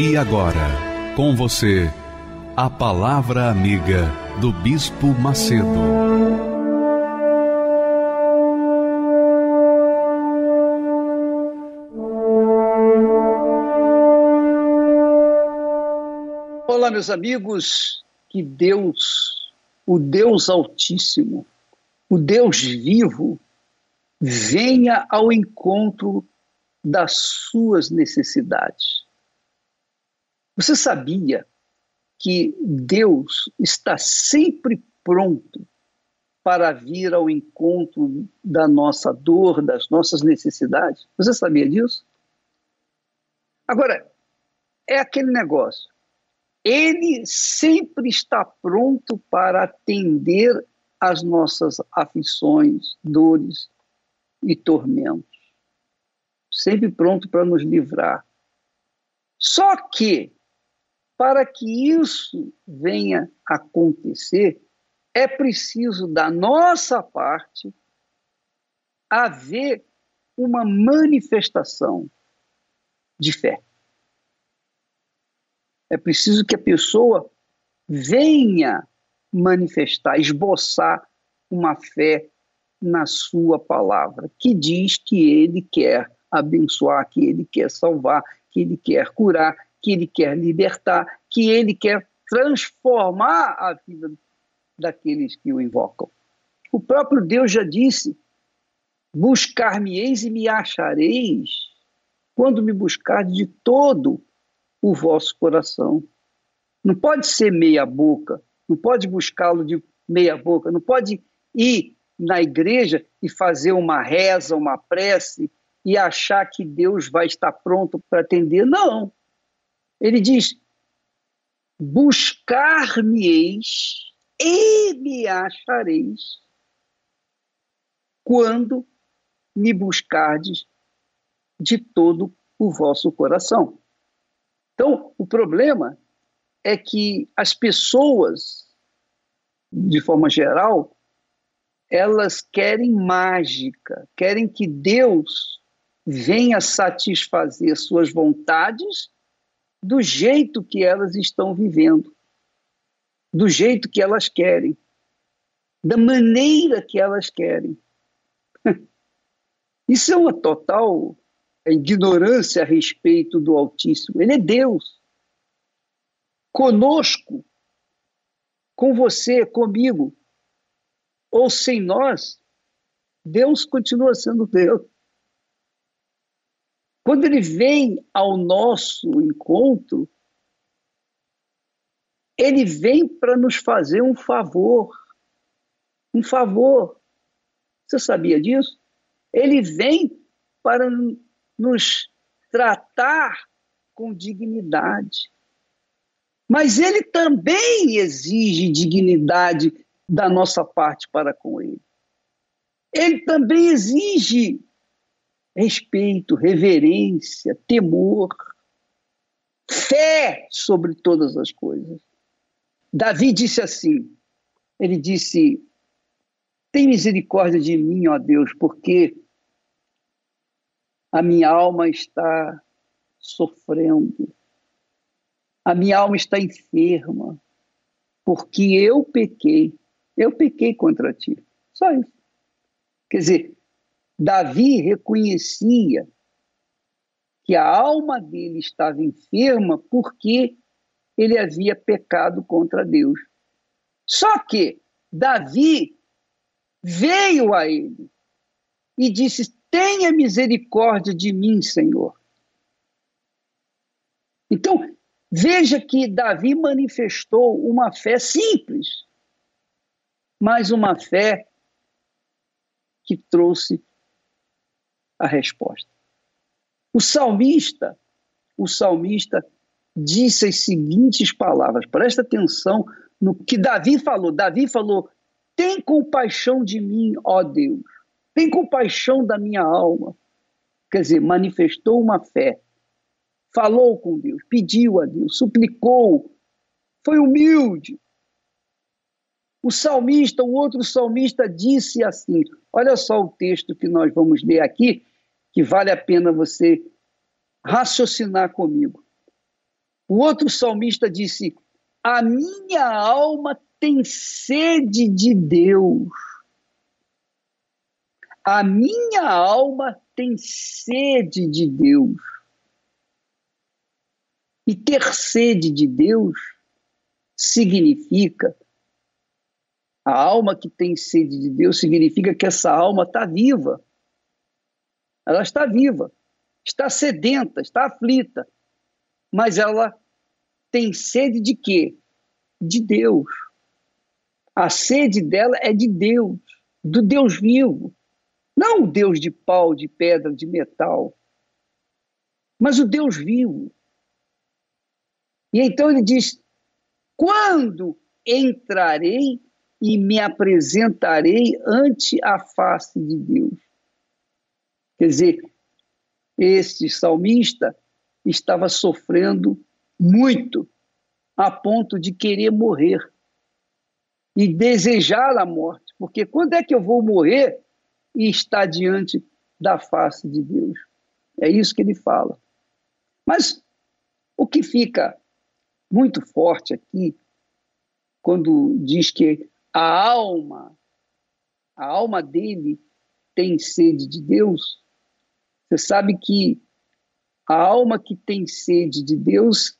E agora, com você, a Palavra Amiga do Bispo Macedo. Olá, meus amigos, que Deus, o Deus Altíssimo, o Deus vivo, venha ao encontro das suas necessidades. Você sabia que Deus está sempre pronto para vir ao encontro da nossa dor, das nossas necessidades? Você sabia disso? Agora, é aquele negócio. Ele sempre está pronto para atender às nossas aflições, dores e tormentos. Sempre pronto para nos livrar. Só que para que isso venha acontecer, é preciso, da nossa parte, haver uma manifestação de fé. É preciso que a pessoa venha manifestar, esboçar uma fé na sua palavra, que diz que ele quer abençoar, que ele quer salvar, que ele quer curar, que ele quer libertar, que ele quer transformar a vida daqueles que o invocam. O próprio Deus já disse: Buscar-me-eis e me achareis, quando me buscardes de todo o vosso coração. Não pode ser meia-boca, não pode buscá-lo de meia-boca, não pode ir na igreja e fazer uma reza, uma prece e achar que Deus vai estar pronto para atender. Não. Ele diz: Buscar-me-eis e me achareis quando me buscardes de todo o vosso coração. Então, o problema é que as pessoas, de forma geral, elas querem mágica, querem que Deus venha satisfazer suas vontades do jeito que elas estão vivendo, do jeito que elas querem, da maneira que elas querem. Isso é uma total ignorância a respeito do Altíssimo. Ele é Deus. Conosco, com você, comigo, ou sem nós, Deus continua sendo Deus. Quando ele vem ao nosso encontro, ele vem para nos fazer um favor. Um favor. Você sabia disso? Ele vem para nos tratar com dignidade. Mas ele também exige dignidade da nossa parte para com ele. Ele também exige respeito, reverência, temor, fé sobre todas as coisas. Davi disse assim: ele disse, tem misericórdia de mim, ó Deus, porque a minha alma está sofrendo, a minha alma está enferma, porque eu pequei, eu pequei contra ti. Só isso. Quer dizer, Davi reconhecia que a alma dele estava enferma porque ele havia pecado contra Deus. Só que Davi veio a ele e disse: Tenha misericórdia de mim, Senhor. Então, veja que Davi manifestou uma fé simples, mas uma fé que trouxe a resposta. O salmista, o salmista disse as seguintes palavras. Presta atenção no que Davi falou. Davi falou: "Tem compaixão de mim, ó Deus. Tem compaixão da minha alma." Quer dizer, manifestou uma fé. Falou com Deus, pediu a Deus, suplicou, foi humilde. O salmista, o outro salmista disse assim: olha só o texto que nós vamos ler aqui, que vale a pena você raciocinar comigo. O outro salmista disse: A minha alma tem sede de Deus. A minha alma tem sede de Deus. E ter sede de Deus significa a alma que tem sede de Deus significa que essa alma está viva. Ela está viva, está sedenta, está aflita, mas ela tem sede de quê? De Deus. A sede dela é de Deus, do Deus vivo. Não o Deus de pau, de pedra, de metal, mas o Deus vivo. E então ele diz: quando entrarei e me apresentarei ante a face de Deus. Quer dizer, este salmista estava sofrendo muito, a ponto de querer morrer e desejar a morte, porque quando é que eu vou morrer e estar diante da face de Deus? É isso que ele fala. Mas o que fica muito forte aqui, quando diz que a alma, a alma dele tem sede de Deus, você sabe que a alma que tem sede de Deus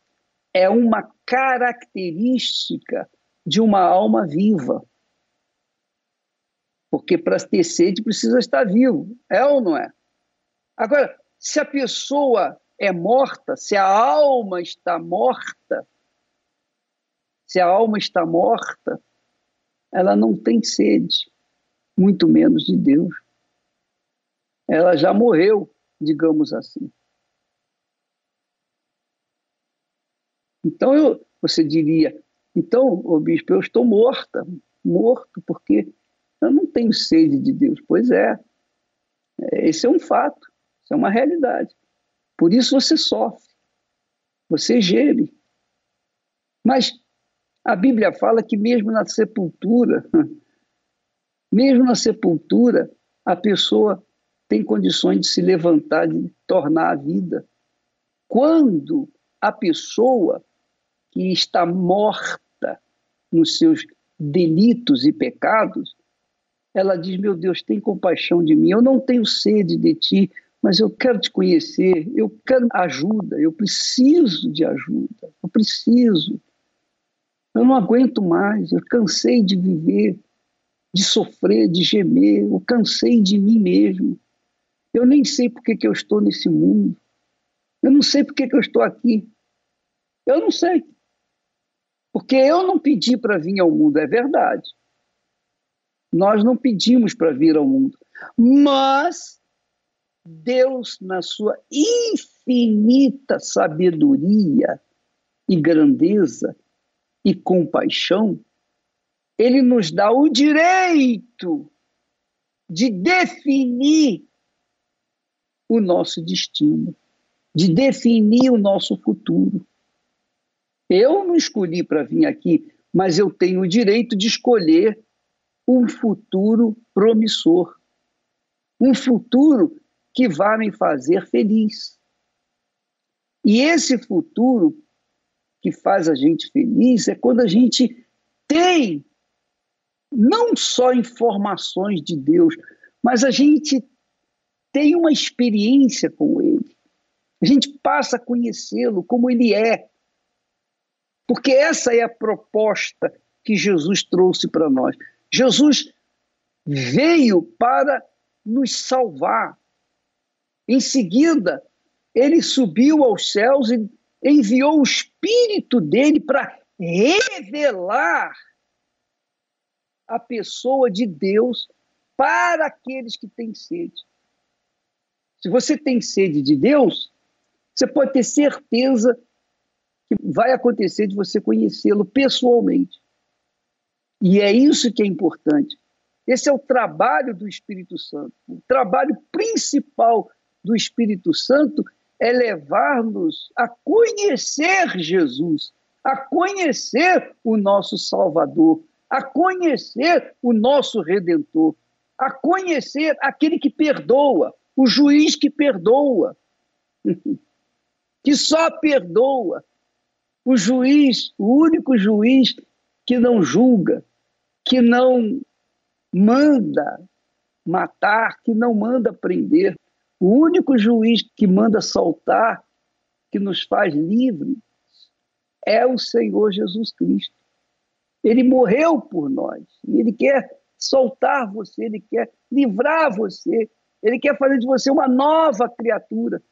é uma característica de uma alma viva. Porque para ter sede precisa estar vivo, é ou não é? Agora, se a pessoa é morta, se a alma está morta, se a alma está morta, ela não tem sede, muito menos de Deus. Ela já morreu, digamos assim. Então eu, você diria, então, o bispo, eu estou morta, morto, porque eu não tenho sede de Deus. Pois é, esse é um fato, isso é uma realidade. Por isso você sofre, você geme. Mas a Bíblia fala que mesmo na sepultura, mesmo na sepultura, a pessoa tem condições de se levantar, de tornar a vida. Quando a pessoa que está morta nos seus delitos e pecados, ela diz: Meu Deus, tem compaixão de mim. Eu não tenho sede de ti, mas eu quero te conhecer. Eu quero ajuda. Eu preciso de ajuda. Eu preciso. Eu não aguento mais, eu cansei de viver, de sofrer, de gemer, eu cansei de mim mesmo. Eu nem sei por que, eu estou nesse mundo. Eu não sei por que, que eu estou aqui. Eu não sei. Porque eu não pedi para vir ao mundo, é verdade. Nós não pedimos para vir ao mundo. Mas Deus, na sua infinita sabedoria e grandeza, e compaixão, ele nos dá o direito de definir o nosso destino, de definir o nosso futuro. Eu não escolhi para vir aqui, mas eu tenho o direito de escolher um futuro promissor, um futuro que vai me fazer feliz. E esse futuro que faz a gente feliz é quando a gente tem não só informações de Deus, mas a gente tem uma experiência com Ele. A gente passa a conhecê-lo como Ele é. Porque essa é a proposta que Jesus trouxe para nós. Jesus veio para nos salvar. Em seguida, ele subiu aos céus e enviou o Espírito dele para revelar a pessoa de Deus para aqueles que têm sede. Se você tem sede de Deus, Você pode ter certeza que vai acontecer de você conhecê-lo pessoalmente. E é isso que é importante. Esse é o trabalho do Espírito Santo. O trabalho principal do Espírito Santo é levar-nos a conhecer Jesus, a conhecer o nosso Salvador, a conhecer o nosso Redentor, a conhecer aquele que perdoa, o juiz que perdoa, que só perdoa, o juiz, o único juiz que não julga, que não manda matar, que não manda prender, o único juiz que manda soltar, que nos faz livres, é o Senhor Jesus Cristo. Ele morreu por nós. E ele quer soltar você, ele quer livrar você, ele quer fazer de você uma nova criatura.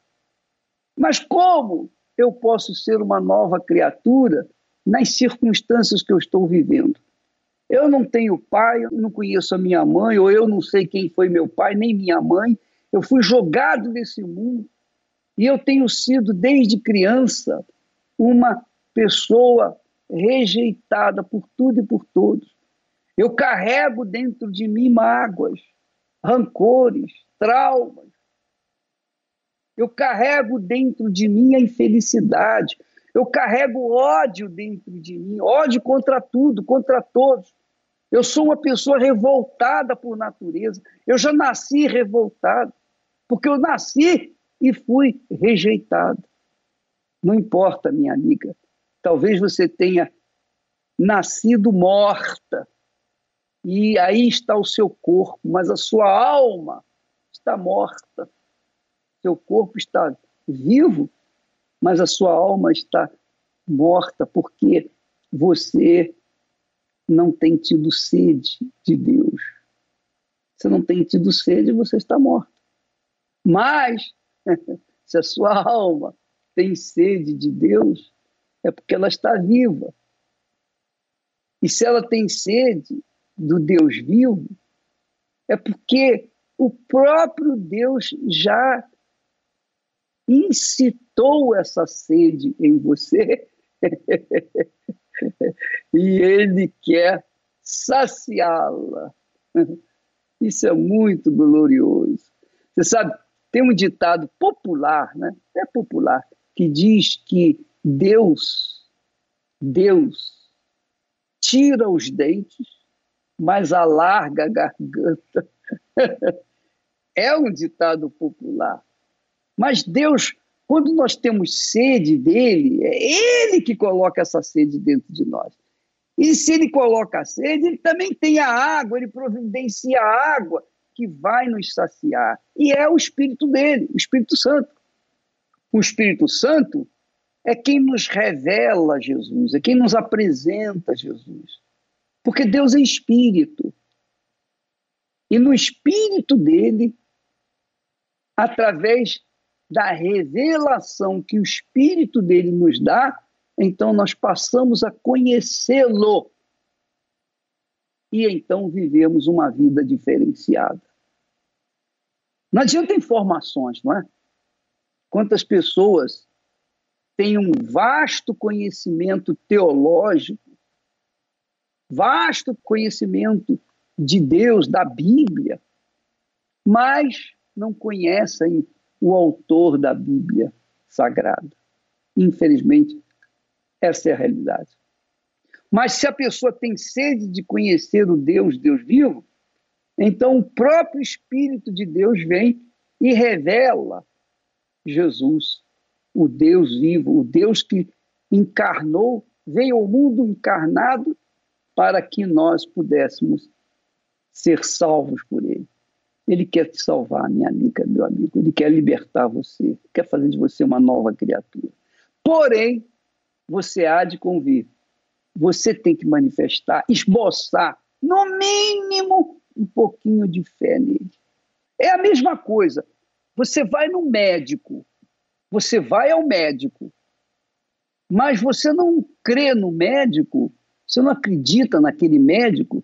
Mas como eu posso ser uma nova criatura nas circunstâncias que eu estou vivendo? Eu não tenho pai, eu não conheço a minha mãe, ou eu não sei quem foi meu pai, nem minha mãe. Eu fui jogado nesse mundo e eu tenho sido, desde criança, uma pessoa rejeitada por tudo e por todos. Eu carrego dentro de mim mágoas, rancores, traumas. Eu carrego dentro de mim a infelicidade. Eu carrego ódio dentro de mim, ódio contra tudo, contra todos. Eu sou uma pessoa revoltada por natureza. Eu já nasci revoltado, porque eu nasci e fui rejeitado. Não importa, minha amiga. Talvez você tenha nascido morta, e aí está o seu corpo, mas a sua alma está morta. Seu corpo está vivo, mas a sua alma está morta porque você não tem tido sede de Deus. Você não tem tido sede, você está morto. Mas, se a sua alma tem sede de Deus, é porque ela está viva. E se ela tem sede do Deus vivo, é porque o próprio Deus já incitou essa sede em você e ele quer saciá-la. Isso é muito glorioso. Você sabe, tem um ditado popular, né? É popular, que diz que Deus, Deus tira os dentes, mas alarga a garganta. é um ditado popular. Mas Deus quando nós temos sede dele, é ele que coloca essa sede dentro de nós. E se ele coloca a sede, ele também tem a água, ele providencia a água que vai nos saciar. E é o Espírito dele, o Espírito Santo. O Espírito Santo é quem nos revela Jesus, é quem nos apresenta Jesus. Porque Deus é Espírito. E no Espírito dele, através da revelação que o Espírito dele nos dá, então nós passamos a conhecê-lo. E então vivemos uma vida diferenciada. Não adianta informações, não é? Quantas pessoas têm um vasto conhecimento teológico, vasto conhecimento de Deus, da Bíblia, mas não conhecem o autor da Bíblia Sagrada. Infelizmente, essa é a realidade. Mas se a pessoa tem sede de conhecer o Deus, Deus vivo, então o próprio Espírito de Deus vem e revela Jesus, o Deus vivo, o Deus que encarnou, veio ao mundo encarnado para que nós pudéssemos ser salvos por ele. Quer te salvar, minha amiga, meu amigo. Ele quer libertar você, quer fazer de você uma nova criatura. Porém, você há de convir. Você tem que manifestar, esboçar, no mínimo, um pouquinho de fé nele. É a mesma coisa. Você vai no médico, você vai ao médico, mas você não crê no médico, você não acredita naquele médico,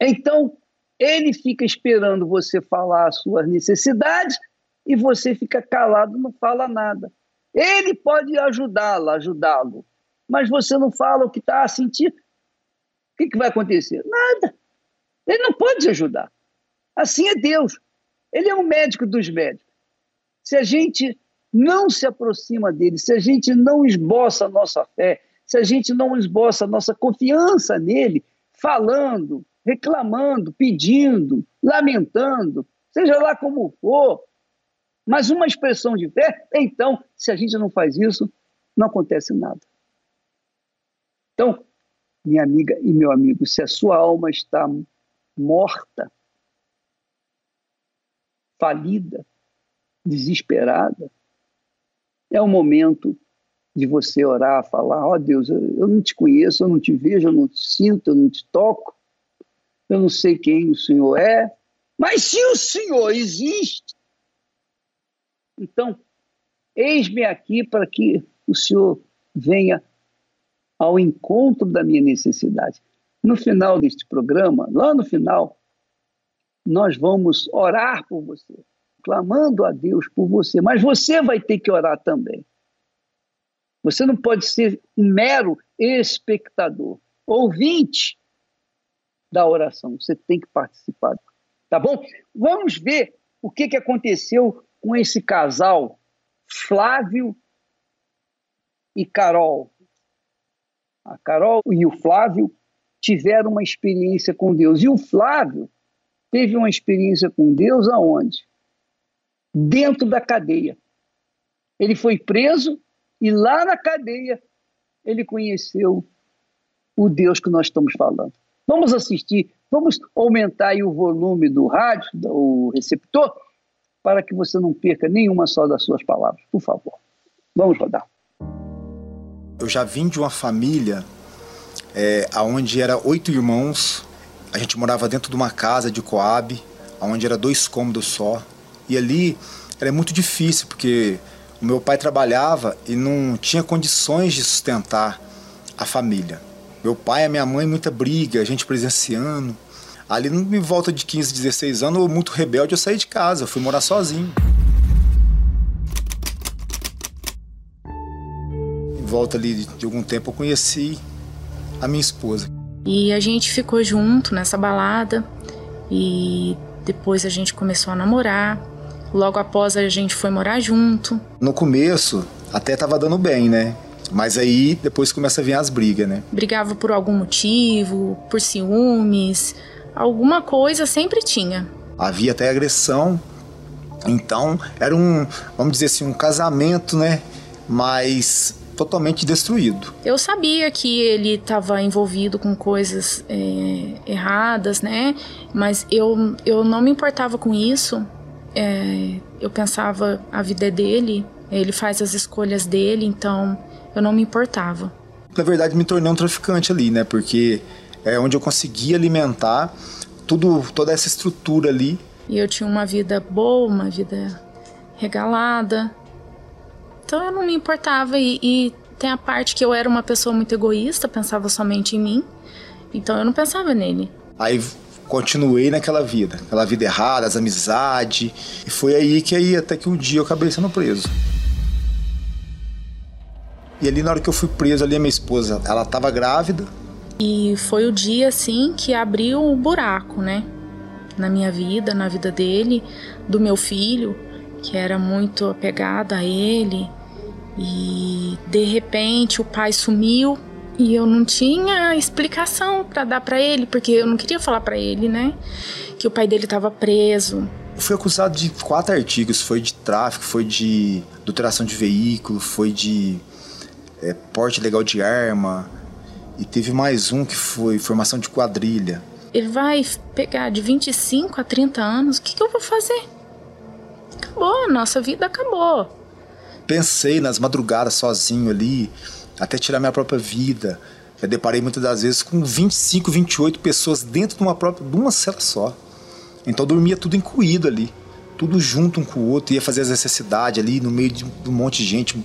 então ele fica esperando você falar as suas necessidades e você fica calado, não fala nada. Ele pode ajudá-la, ajudá-lo. Mas você não fala o que está a sentir. O que, que vai acontecer? Nada. Ele não pode te ajudar. Assim é Deus. Ele é o um médico dos médicos. Se a gente não se aproxima dele, se a gente não esboça a nossa fé, se a gente não esboça a nossa confiança nele, falando, reclamando, pedindo, lamentando, seja lá como for, mas uma expressão de fé, então, se a gente não faz isso, não acontece nada. Então, minha amiga e meu amigo, se a sua alma está morta, falida, desesperada, é o momento de você orar, falar: Ó oh, Deus, eu não te conheço, eu não te vejo, eu não te sinto, eu não te toco, eu não sei quem o Senhor é, mas se o Senhor existe, então, eis-me aqui para que o Senhor venha ao encontro da minha necessidade. No final deste programa, lá no final, nós vamos orar por você, clamando a Deus por você, mas você vai ter que orar também. Você não pode ser um mero espectador, ouvinte da oração. Você tem que participar. Tá bom? Vamos ver o que, que aconteceu com esse casal, Flávio e Carol. A Carol e o Flávio tiveram uma experiência com Deus. E o Flávio teve uma experiência com Deus aonde? Dentro da cadeia. Ele foi preso e lá na cadeia ele conheceu o Deus que nós estamos falando. Vamos assistir, vamos aumentar o volume do rádio, do receptor, para que você não perca nenhuma só das suas palavras. Por favor. Vamos rodar. Eu já vim de uma família é, onde era oito irmãos. A gente morava dentro de uma casa de Coab, onde era dois cômodos só. E ali era muito difícil, porque o meu pai trabalhava e não tinha condições de sustentar a família. Meu pai e a minha mãe, muita briga, a gente presenciando. Ali, em volta de 15, 16 anos, muito rebelde, eu saí de casa, eu fui morar sozinho. Em volta ali de algum tempo, eu conheci a minha esposa. E a gente ficou junto nessa balada e depois a gente começou a namorar. Logo após a gente foi morar junto. No começo até tava dando bem, né? Mas aí depois começa a vir as brigas, né? Brigava por algum motivo, por ciúmes, alguma coisa sempre tinha. Havia até agressão. Então, era um, vamos dizer assim, um casamento, né? Mas totalmente destruído. Eu sabia que ele estava envolvido com coisas é, erradas, né? Mas eu, eu não me importava com isso. É, eu pensava a vida é dele, ele faz as escolhas dele, então eu não me importava. Na verdade, me tornei um traficante ali, né? Porque é onde eu conseguia alimentar tudo, toda essa estrutura ali. E eu tinha uma vida boa, uma vida regalada. Então eu não me importava e, e tem a parte que eu era uma pessoa muito egoísta, pensava somente em mim. Então eu não pensava nele. Aí continuei naquela vida, aquela vida errada, as amizades. E foi aí que aí até que um dia eu acabei sendo preso. E ali na hora que eu fui preso ali a minha esposa, ela estava grávida, e foi o dia assim que abriu o um buraco, né? Na minha vida, na vida dele, do meu filho, que era muito apegada a ele. E de repente o pai sumiu e eu não tinha explicação para dar para ele, porque eu não queria falar para ele, né, que o pai dele estava preso. Fui acusado de quatro artigos, foi de tráfico, foi de adulteração de veículo, foi de é, porte legal de arma, e teve mais um que foi formação de quadrilha. Ele vai pegar de 25 a 30 anos, o que, que eu vou fazer? Acabou, nossa vida acabou. Pensei nas madrugadas sozinho ali, até tirar minha própria vida. Eu deparei muitas das vezes com 25, 28 pessoas dentro de uma própria, de uma cela só. Então dormia tudo incluído ali, tudo junto um com o outro, ia fazer as necessidades ali no meio de um monte de gente,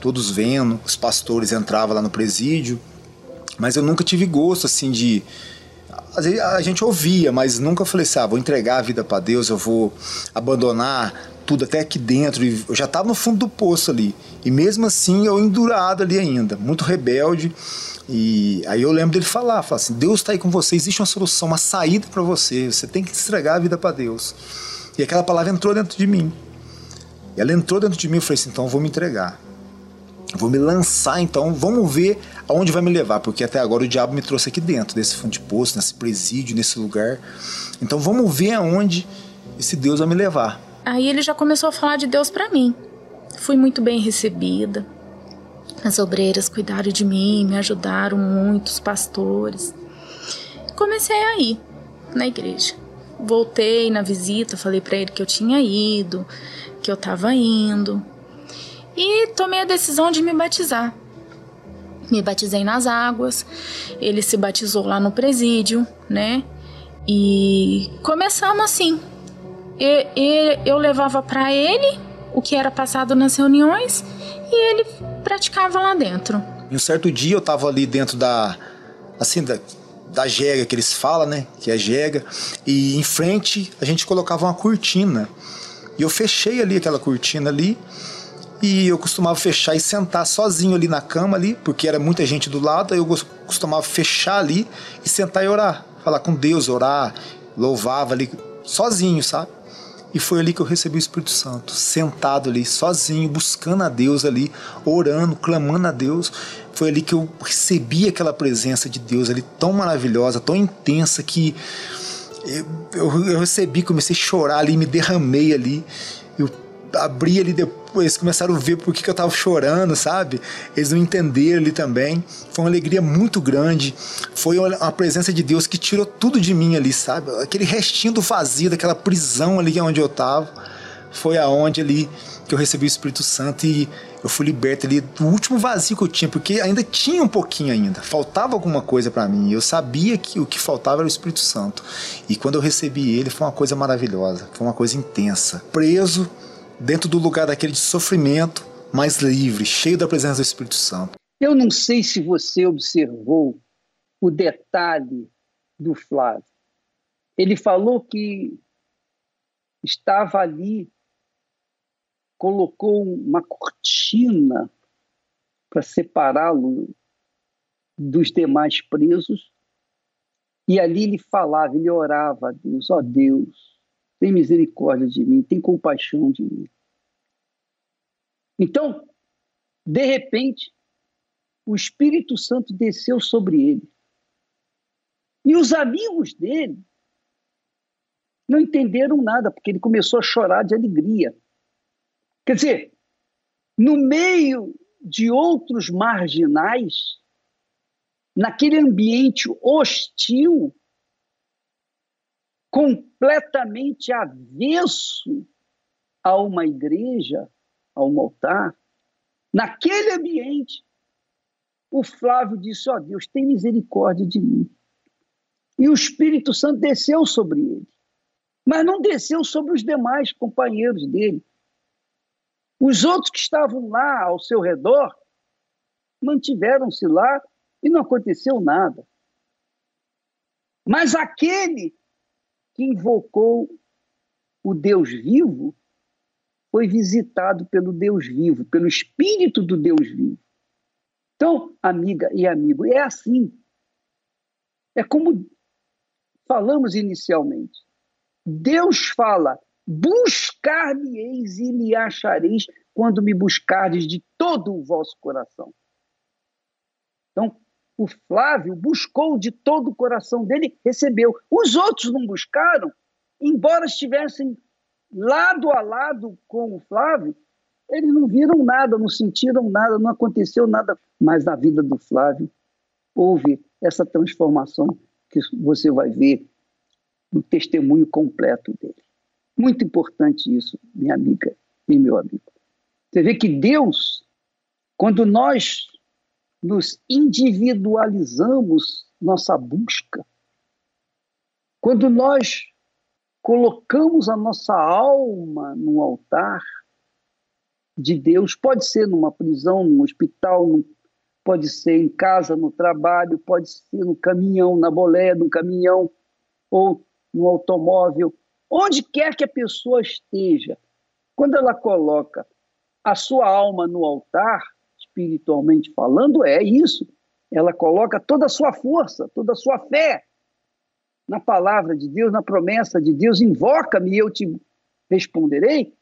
todos vendo. Os pastores entravam lá no presídio, mas eu nunca tive gosto, assim, de. A gente ouvia, mas nunca falei assim, ah, vou entregar a vida para Deus, eu vou abandonar tudo, até aqui dentro. E eu já estava no fundo do poço ali. E mesmo assim eu endurado ali ainda, muito rebelde. E aí eu lembro dele falar, falar assim, Deus está aí com você, existe uma solução, uma saída para você, você tem que entregar a vida para Deus. E aquela palavra entrou dentro de mim. E ela entrou dentro de mim, eu falei assim, então eu vou me entregar. Vou me lançar, então vamos ver aonde vai me levar, porque até agora o diabo me trouxe aqui dentro desse fundo de poço, nesse presídio, nesse lugar. Então vamos ver aonde esse Deus vai me levar. Aí ele já começou a falar de Deus para mim. Fui muito bem recebida. As obreiras cuidaram de mim, me ajudaram muito, os pastores. Comecei a ir na igreja. Voltei na visita, falei para ele que eu tinha ido, que eu estava indo. E tomei a decisão de me batizar. Me batizei nas águas. Ele se batizou lá no presídio, né? E começamos assim. Eu levava para ele o que era passado nas reuniões e ele praticava lá dentro. E um certo dia eu tava ali dentro da assim da, da jega que eles falam, né? Que é jega. E em frente a gente colocava uma cortina. E eu fechei ali aquela cortina ali. E eu costumava fechar e sentar sozinho ali na cama ali, porque era muita gente do lado, aí eu costumava fechar ali e sentar e orar, falar com Deus, orar, louvava ali sozinho, sabe? E foi ali que eu recebi o Espírito Santo, sentado ali, sozinho, buscando a Deus ali, orando, clamando a Deus. Foi ali que eu recebi aquela presença de Deus ali tão maravilhosa, tão intensa que eu, eu, recebi, comecei a chorar ali, me derramei ali. Eu abri ali depois, começaram a ver por que, eu tava chorando, sabe? Eles não entenderam ali também. Foi uma alegria muito grande. Foi uma presença de Deus que tirou tudo de mim ali, sabe? Aquele restinho do vazio, daquela prisão ali onde eu tava. Foi aonde ali que eu recebi o Espírito Santo e eu fui liberto ali do último vazio que eu tinha, porque ainda tinha um pouquinho ainda, faltava alguma coisa para mim. Eu sabia que o que faltava era o Espírito Santo. E quando eu recebi ele, foi uma coisa maravilhosa, foi uma coisa intensa. Preso dentro do lugar daquele de sofrimento, mais livre, cheio da presença do Espírito Santo. Eu não sei se você observou o detalhe do Flávio. Ele falou que estava ali, colocou uma cortina para separá-lo dos demais presos, e ali ele falava, ele orava a Deus: ó oh Deus, tem misericórdia de mim, tem compaixão de mim. Então, de repente, o Espírito Santo desceu sobre ele. E os amigos dele não entenderam nada, porque ele começou a chorar de alegria. Quer dizer, no meio de outros marginais, naquele ambiente hostil, completamente avesso a uma igreja, a um altar, naquele ambiente, o Flávio disse: Ó oh, Deus, tem misericórdia de mim. E o Espírito Santo desceu sobre ele. Mas não desceu sobre os demais companheiros dele. Os outros que estavam lá ao seu redor mantiveram-se lá e não aconteceu nada. Mas aquele que invocou o Deus vivo foi visitado pelo Deus vivo, pelo Espírito do Deus vivo. Então, amiga e amigo, é assim. É como falamos inicialmente. Deus fala: buscar-me-eis e me achareis quando me buscardes de todo o vosso coração. Então, o Flávio buscou de todo o coração dele, recebeu. Os outros não buscaram, embora estivessem lado a lado com o Flávio, eles não viram nada, não sentiram nada, não aconteceu nada. Mas na vida do Flávio houve essa transformação que você vai ver no testemunho completo dele. Muito importante isso, minha amiga e meu amigo. Você vê que Deus, quando nós nos individualizamos nossa busca, quando nós colocamos a nossa alma no altar de Deus, pode ser numa prisão, num hospital, pode ser em casa, no trabalho, pode ser no caminhão, na boleia no caminhão ou no automóvel, onde quer que a pessoa esteja, Quando ela coloca a sua alma no altar, espiritualmente falando, é isso. Ela coloca toda a sua força, toda a sua fé na palavra de Deus, na promessa de Deus, invoca-me e eu te responderei.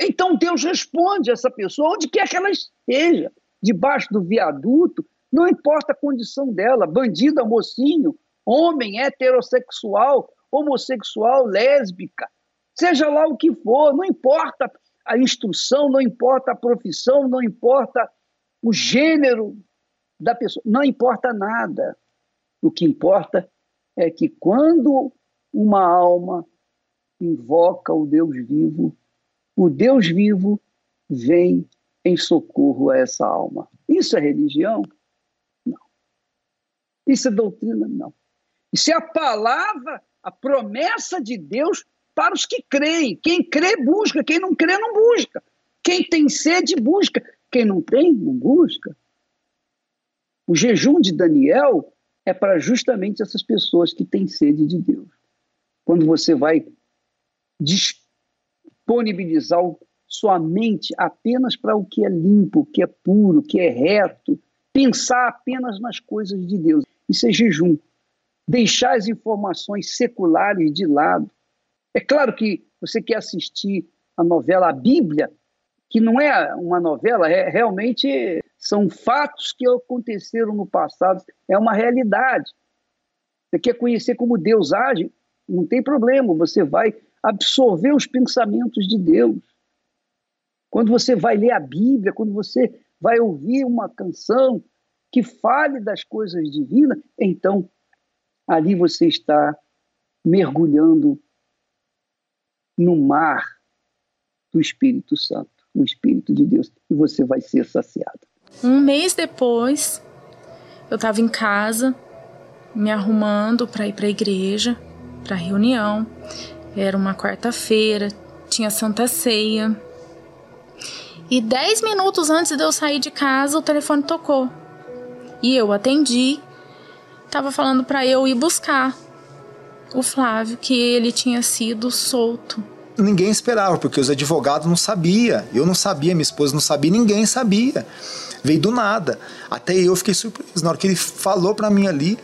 Então Deus responde essa pessoa, onde quer que ela esteja, debaixo do viaduto, não importa a condição dela, bandida, mocinho, homem, heterossexual, homossexual, lésbica, seja lá o que for, não importa a instrução, não importa a profissão, não importa o gênero da pessoa, não importa nada. O que importa é que quando uma alma invoca o Deus vivo, o Deus vivo vem em socorro a essa alma. Isso é religião? Não. Isso é doutrina? Não. Isso é a palavra, a promessa de Deus para os que creem. Quem crê, busca. Quem não crê, não busca. Quem tem sede, busca. Quem não tem, não busca. O jejum de Daniel é para justamente essas pessoas que têm sede de Deus. Quando você vai disponibilizar sua mente apenas para o que é limpo, o que é puro, o que é reto, pensar apenas nas coisas de Deus. Isso é jejum. Deixar as informações seculares de lado. É claro que você quer assistir a novela A Bíblia, que não é uma novela, é realmente são fatos que aconteceram no passado, é uma realidade. Você quer conhecer como Deus age? Não tem problema, você vai absorver os pensamentos de Deus. Quando você vai ler a Bíblia, quando você vai ouvir uma canção que fale das coisas divinas, então ali você está mergulhando no mar do Espírito Santo, o Espírito de Deus, e você vai ser saciado. Um mês depois, eu estava em casa, me arrumando para ir para a igreja, para a reunião. Era uma quarta-feira, tinha Santa Ceia. E dez minutos antes de eu sair de casa, o telefone tocou. E eu atendi. Tava falando para eu ir buscar o Flávio, que ele tinha sido solto. Ninguém esperava, porque os advogados não sabiam. Eu não sabia, minha esposa não sabia, ninguém sabia. Veio do nada. Até eu fiquei surpreso. Na hora que ele falou para mim ali,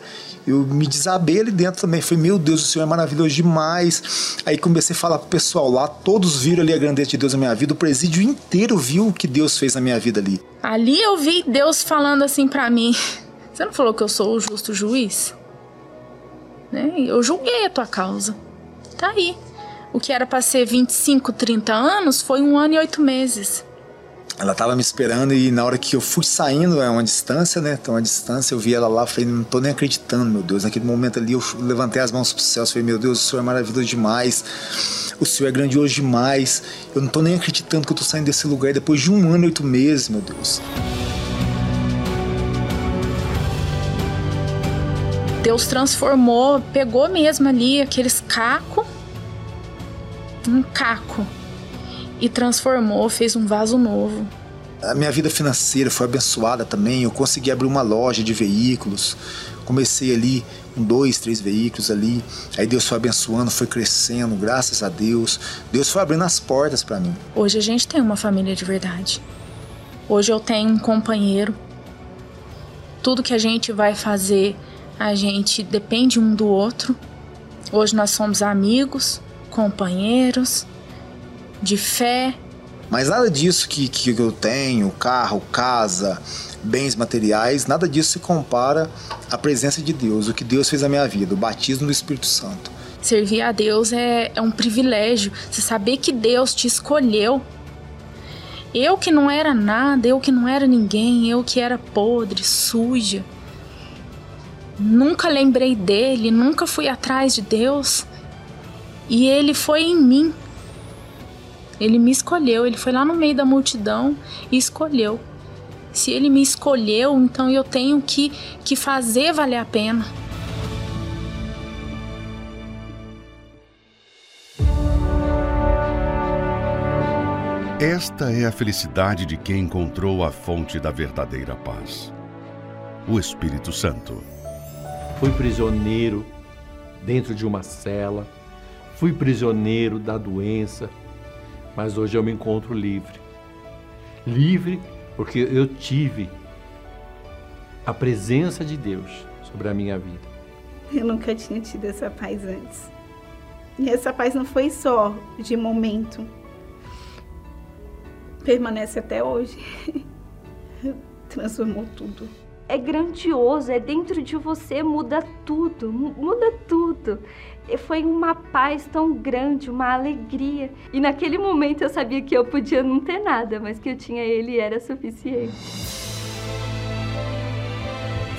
eu me desabei ali dentro também. Falei, meu Deus, o Senhor é maravilhoso demais. Aí comecei a falar pro pessoal lá, todos viram ali a grandeza de Deus na minha vida. O presídio inteiro viu o que Deus fez na minha vida ali. Ali eu vi Deus falando assim para mim: Você não falou que eu sou o justo juiz? Né? Eu julguei a tua causa. Tá aí. O que era para ser 25, 30 anos foi um ano e oito meses ela tava me esperando e na hora que eu fui saindo, é uma distância, né? Então, uma distância, eu vi ela lá, falei, não tô nem acreditando, meu Deus. Naquele momento ali, eu levantei as mãos pro céu, falei, meu Deus, o Senhor é maravilhoso demais, o Senhor é grandioso demais. Eu não tô nem acreditando que eu tô saindo desse lugar depois de um ano e oito meses, meu Deus. Deus transformou, pegou mesmo ali aqueles caco, um caco e transformou, fez um vaso novo. A minha vida financeira foi abençoada também. Eu consegui abrir uma loja de veículos. Comecei ali com dois, três veículos ali. Aí Deus foi abençoando, foi crescendo, graças a Deus. Deus foi abrindo as portas para mim. Hoje a gente tem uma família de verdade. Hoje eu tenho um companheiro. Tudo que a gente vai fazer, a gente depende um do outro. Hoje nós somos amigos, companheiros, de fé. Mas nada disso que, que eu tenho, carro, casa, bens materiais, nada disso se compara à presença de Deus, o que Deus fez na minha vida, o batismo do Espírito Santo. Servir a Deus é, é um privilégio, você saber que Deus te escolheu. Eu que não era nada, eu que não era ninguém, eu que era podre, suja. Nunca lembrei dele, nunca fui atrás de Deus. E ele foi em mim ele me escolheu, ele foi lá no meio da multidão e escolheu. Se ele me escolheu, então eu tenho que, que fazer valer a pena. Esta é a felicidade de quem encontrou a fonte da verdadeira paz o Espírito Santo. Fui prisioneiro dentro de uma cela, fui prisioneiro da doença Mas hoje eu me encontro livre. Livre porque eu tive a presença de Deus sobre a minha vida. Eu nunca tinha tido essa paz antes. E essa paz não foi só de momento. Permanece até hoje. Transformou tudo. É grandioso, é dentro de você, muda tudo, muda tudo. Foi uma paz tão grande, uma alegria. E naquele momento eu sabia que eu podia não ter nada, mas que eu tinha ele era suficiente.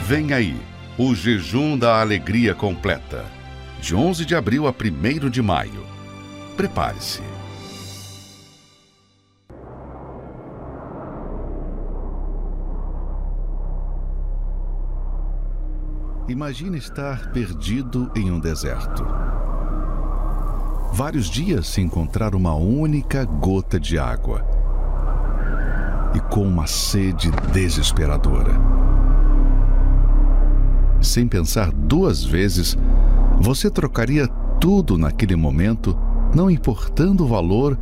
Vem aí, o Jejum da Alegria Completa de 11 de abril a 1 de maio. Prepare-se. Imagine estar perdido em um deserto. Vários dias sem encontrar uma única gota de água. E com uma sede desesperadora. Sem pensar duas vezes, você trocaria tudo naquele momento, não importando o valor,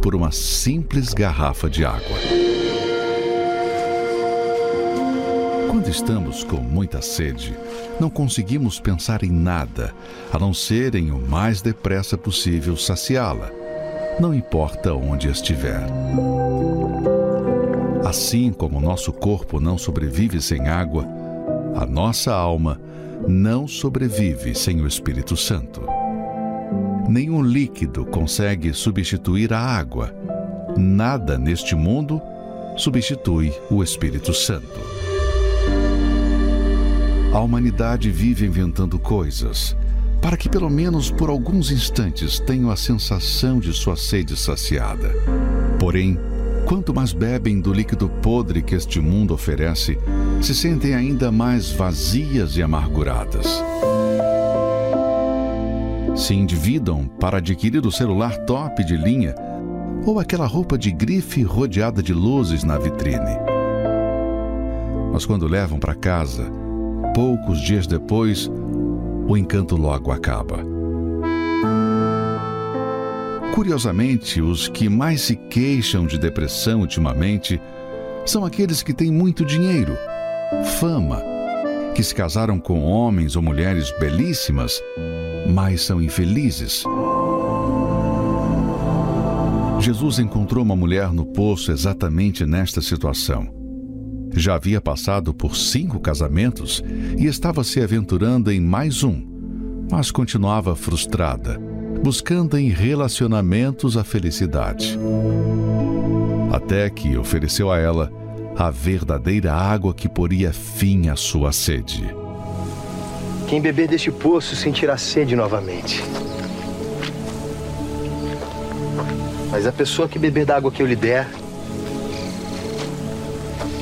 por uma simples garrafa de água. Quando estamos com muita sede, não conseguimos pensar em nada, a não ser em o mais depressa possível saciá-la, não importa onde estiver. Assim como nosso corpo não sobrevive sem água, a nossa alma não sobrevive sem o Espírito Santo. Nenhum líquido consegue substituir a água. Nada neste mundo substitui o Espírito Santo. A humanidade vive inventando coisas para que, pelo menos por alguns instantes, tenham a sensação de sua sede saciada. Porém, quanto mais bebem do líquido podre que este mundo oferece, se sentem ainda mais vazias e amarguradas. Se endividam para adquirir o celular top de linha ou aquela roupa de grife rodeada de luzes na vitrine. Mas quando levam para casa, poucos dias depois, o encanto logo acaba. Curiosamente, os que mais se queixam de depressão ultimamente são aqueles que têm muito dinheiro fama, que se casaram com homens ou mulheres belíssimas, mas são infelizes. Jesus encontrou uma mulher no poço exatamente nesta situação. Já havia passado por cinco casamentos e estava se aventurando em mais um, mas continuava frustrada, buscando em relacionamentos a felicidade. Até que ofereceu a ela a verdadeira água que poria fim à sua sede. Quem beber deste poço sentirá sede novamente. Mas a pessoa que beber da água que eu lhe der,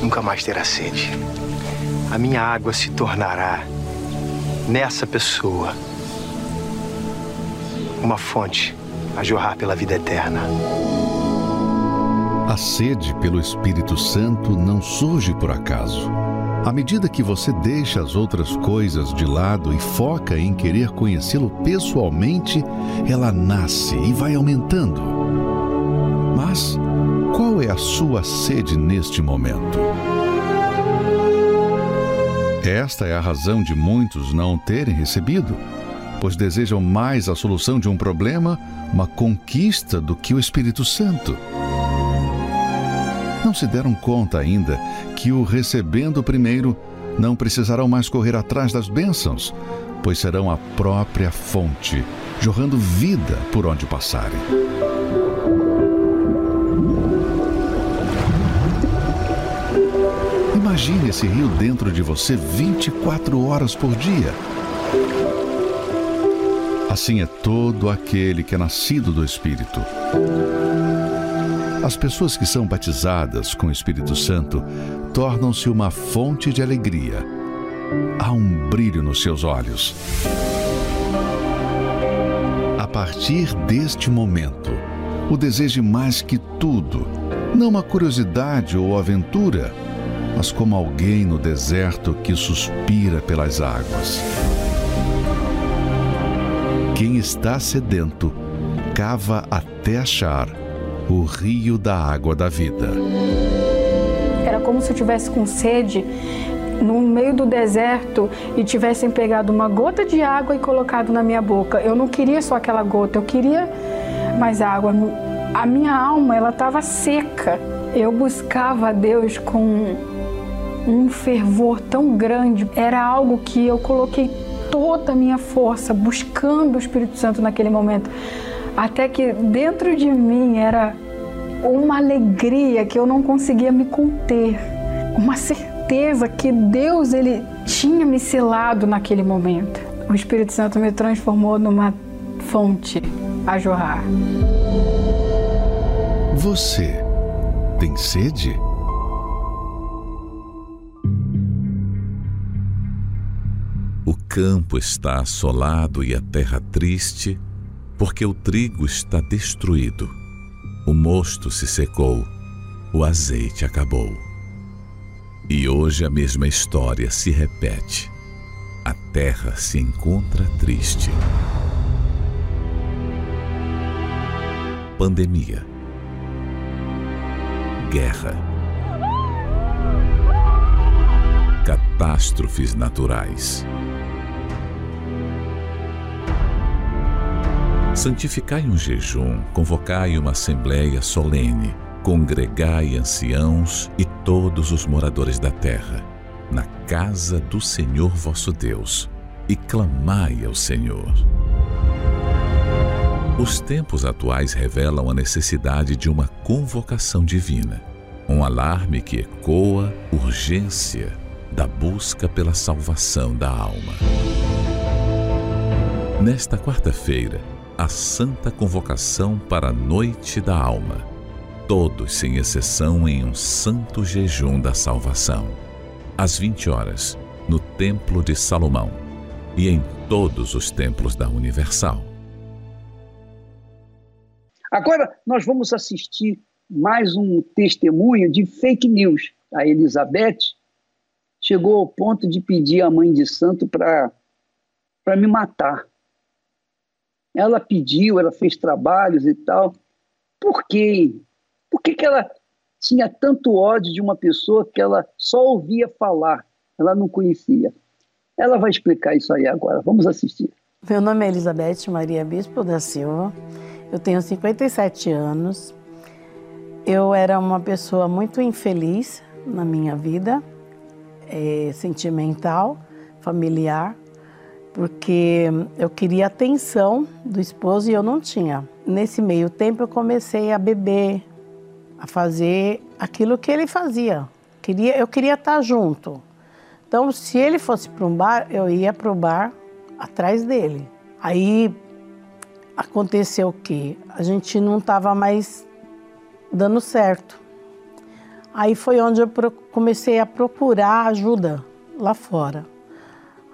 nunca mais terá sede. A minha água se tornará, nessa pessoa, uma fonte a jorrar pela vida eterna. A sede pelo Espírito Santo não surge por acaso. À medida que você deixa as outras coisas de lado e foca em querer conhecê-lo pessoalmente, ela nasce e vai aumentando. Mas qual é a sua sede neste momento? Esta é a razão de muitos não terem recebido, pois desejam mais a solução de um problema, uma conquista, do que o Espírito Santo não se deram conta ainda que o recebendo primeiro não precisarão mais correr atrás das bênçãos, pois serão a própria fonte, jorrando vida por onde passarem. Imagine esse rio dentro de você 24 horas por dia. Assim é todo aquele que é nascido do Espírito. As pessoas que são batizadas com o Espírito Santo tornam-se uma fonte de alegria. Há um brilho nos seus olhos. A partir deste momento, o deseje mais que tudo, não uma curiosidade ou aventura, mas como alguém no deserto que suspira pelas águas. Quem está sedento, cava até achar o rio da água da vida. Era como se eu tivesse com sede no meio do deserto e tivessem pegado uma gota de água e colocado na minha boca. Eu não queria só aquela gota, eu queria mais água. A minha alma, ela estava seca. Eu buscava a Deus com um fervor tão grande. Era algo que eu coloquei toda a minha força buscando o Espírito Santo naquele momento. Até que dentro de mim era uma alegria que eu não conseguia me conter. Uma certeza que Deus ele tinha me selado naquele momento. O Espírito Santo me transformou numa fonte a jorrar. Você tem sede? Campo está assolado e a terra triste, porque o trigo está destruído. O mosto se secou, o azeite acabou. E hoje a mesma história se repete. A terra se encontra triste. Pandemia. Guerra. Catástrofes naturais. Santificai um jejum, convocai uma assembleia solene, congregai anciãos e todos os moradores da terra, na casa do Senhor vosso Deus, e clamai ao Senhor. Os tempos atuais revelam a necessidade de uma convocação divina, um alarme que ecoa urgência da busca pela salvação da alma. Nesta quarta-feira, a santa convocação para a noite da alma, todos sem exceção em um santo jejum da salvação, às 20 horas, no Templo de Salomão e em todos os templos da Universal. Agora nós vamos assistir mais um testemunho de fake news. A Elizabeth chegou ao ponto de pedir à mãe de santo para me matar. Ela pediu, ela fez trabalhos e tal. Por quê? Por que, que ela tinha tanto ódio de uma pessoa que ela só ouvia falar, ela não conhecia? Ela vai explicar isso aí agora. Vamos assistir. Meu nome é Elizabeth Maria Bispo da Silva. Eu tenho 57 anos. Eu era uma pessoa muito infeliz na minha vida, é, sentimental, familiar porque eu queria atenção do esposo e eu não tinha. Nesse meio tempo eu comecei a beber, a fazer aquilo que ele fazia. Queria, eu queria estar junto. Então, se ele fosse para um bar, eu ia para o bar atrás dele. Aí aconteceu o quê? A gente não estava mais dando certo. Aí foi onde eu comecei a procurar ajuda lá fora.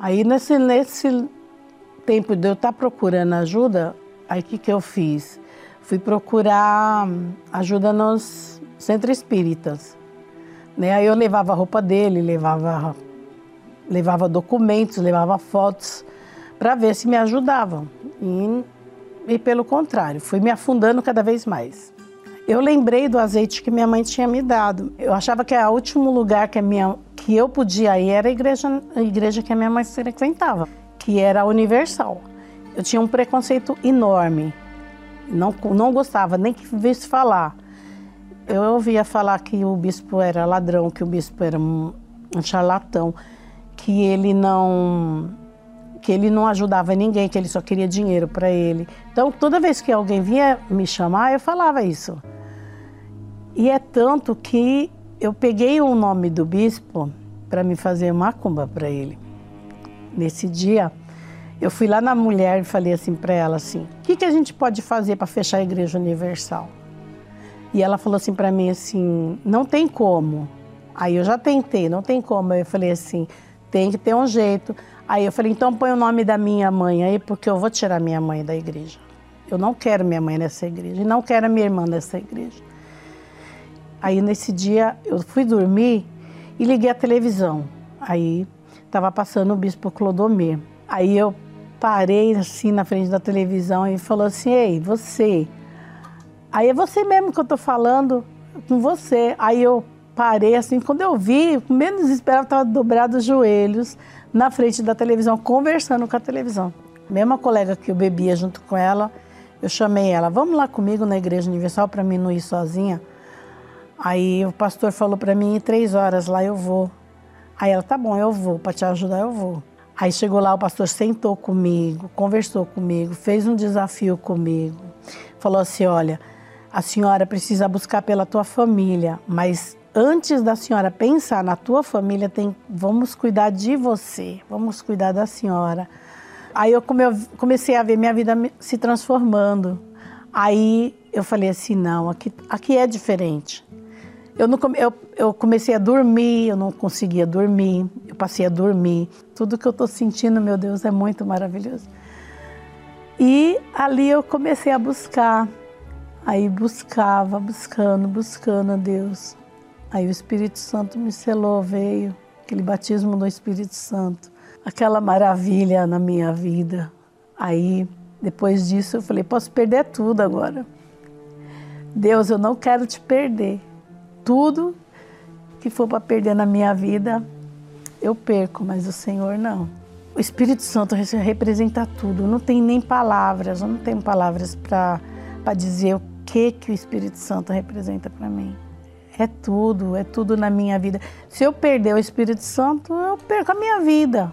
Aí nesse, nesse tempo de eu estar tá procurando ajuda, aí o que, que eu fiz? Fui procurar ajuda nos centros espíritas. Né? Aí eu levava a roupa dele, levava, levava documentos, levava fotos para ver se me ajudavam. E, e pelo contrário, fui me afundando cada vez mais. Eu lembrei do azeite que minha mãe tinha me dado. Eu achava que o último lugar que, minha, que eu podia ir era a igreja, a igreja que a minha mãe frequentava, que era a Universal. Eu tinha um preconceito enorme. Não, não gostava nem que visse falar. Eu ouvia falar que o bispo era ladrão, que o bispo era um, charlatão, que ele não que ele não ajudava ninguém, que ele só queria dinheiro para ele. Então, toda vez que alguém vinha me chamar, eu falava isso. E é tanto que eu peguei o nome do bispo para me fazer macumba para ele. Nesse dia, eu fui lá na mulher e falei assim para ela assim: "O que, que a gente pode fazer para fechar a igreja universal?" E ela falou assim para mim assim: "Não tem como". Aí eu já tentei, não tem como. Eu falei assim: "Tem que ter um jeito". Aí eu falei, então põe o nome da minha mãe aí, porque eu vou tirar minha mãe da igreja. Eu não quero minha mãe nessa igreja e não quero a minha irmã nessa igreja. Aí nesse dia eu fui dormir e liguei a televisão. Aí estava passando o bispo Clodomir. Aí eu parei assim na frente da televisão e falou assim: Ei, você, Aí é você mesmo que eu tô falando com você. Aí eu parei assim, quando eu vi, menos esperava, estava dobrado os joelhos na frente da televisão, conversando com a televisão. Mesma colega que eu bebia junto com ela, eu chamei ela, vamos lá comigo na Igreja Universal para mim não ir sozinha. Aí o pastor falou para mim, três horas lá eu vou. Aí ela, tá bom, eu vou, para te ajudar eu vou. Aí chegou lá, o pastor sentou comigo, conversou comigo, fez um desafio comigo. Falou assim: olha, a senhora precisa buscar pela tua família, mas antes da senhora pensar na tua família, tem, vamos cuidar de você, vamos cuidar da senhora. Aí eu comecei a ver minha vida se transformando. Aí eu falei assim, não, aqui, aqui é diferente. Eu, não, eu, eu comecei a dormir, eu não conseguia dormir, eu passei a dormir. Tudo que eu estou sentindo, meu Deus, é muito maravilhoso. E ali eu comecei a buscar. Aí buscava, buscando, buscando a Deus. Aí o Espírito Santo me selou, veio, aquele batismo do Espírito Santo, aquela maravilha na minha vida. Aí, depois disso, eu falei: posso perder tudo agora. Deus, eu não quero te perder tudo que for para perder na minha vida, eu perco, mas o Senhor não. O Espírito Santo representa tudo. Não tem nem palavras, eu não tenho palavras para dizer o que, que o Espírito Santo representa para mim. É tudo, é tudo na minha vida. Se eu perder o Espírito Santo, eu perco a minha vida.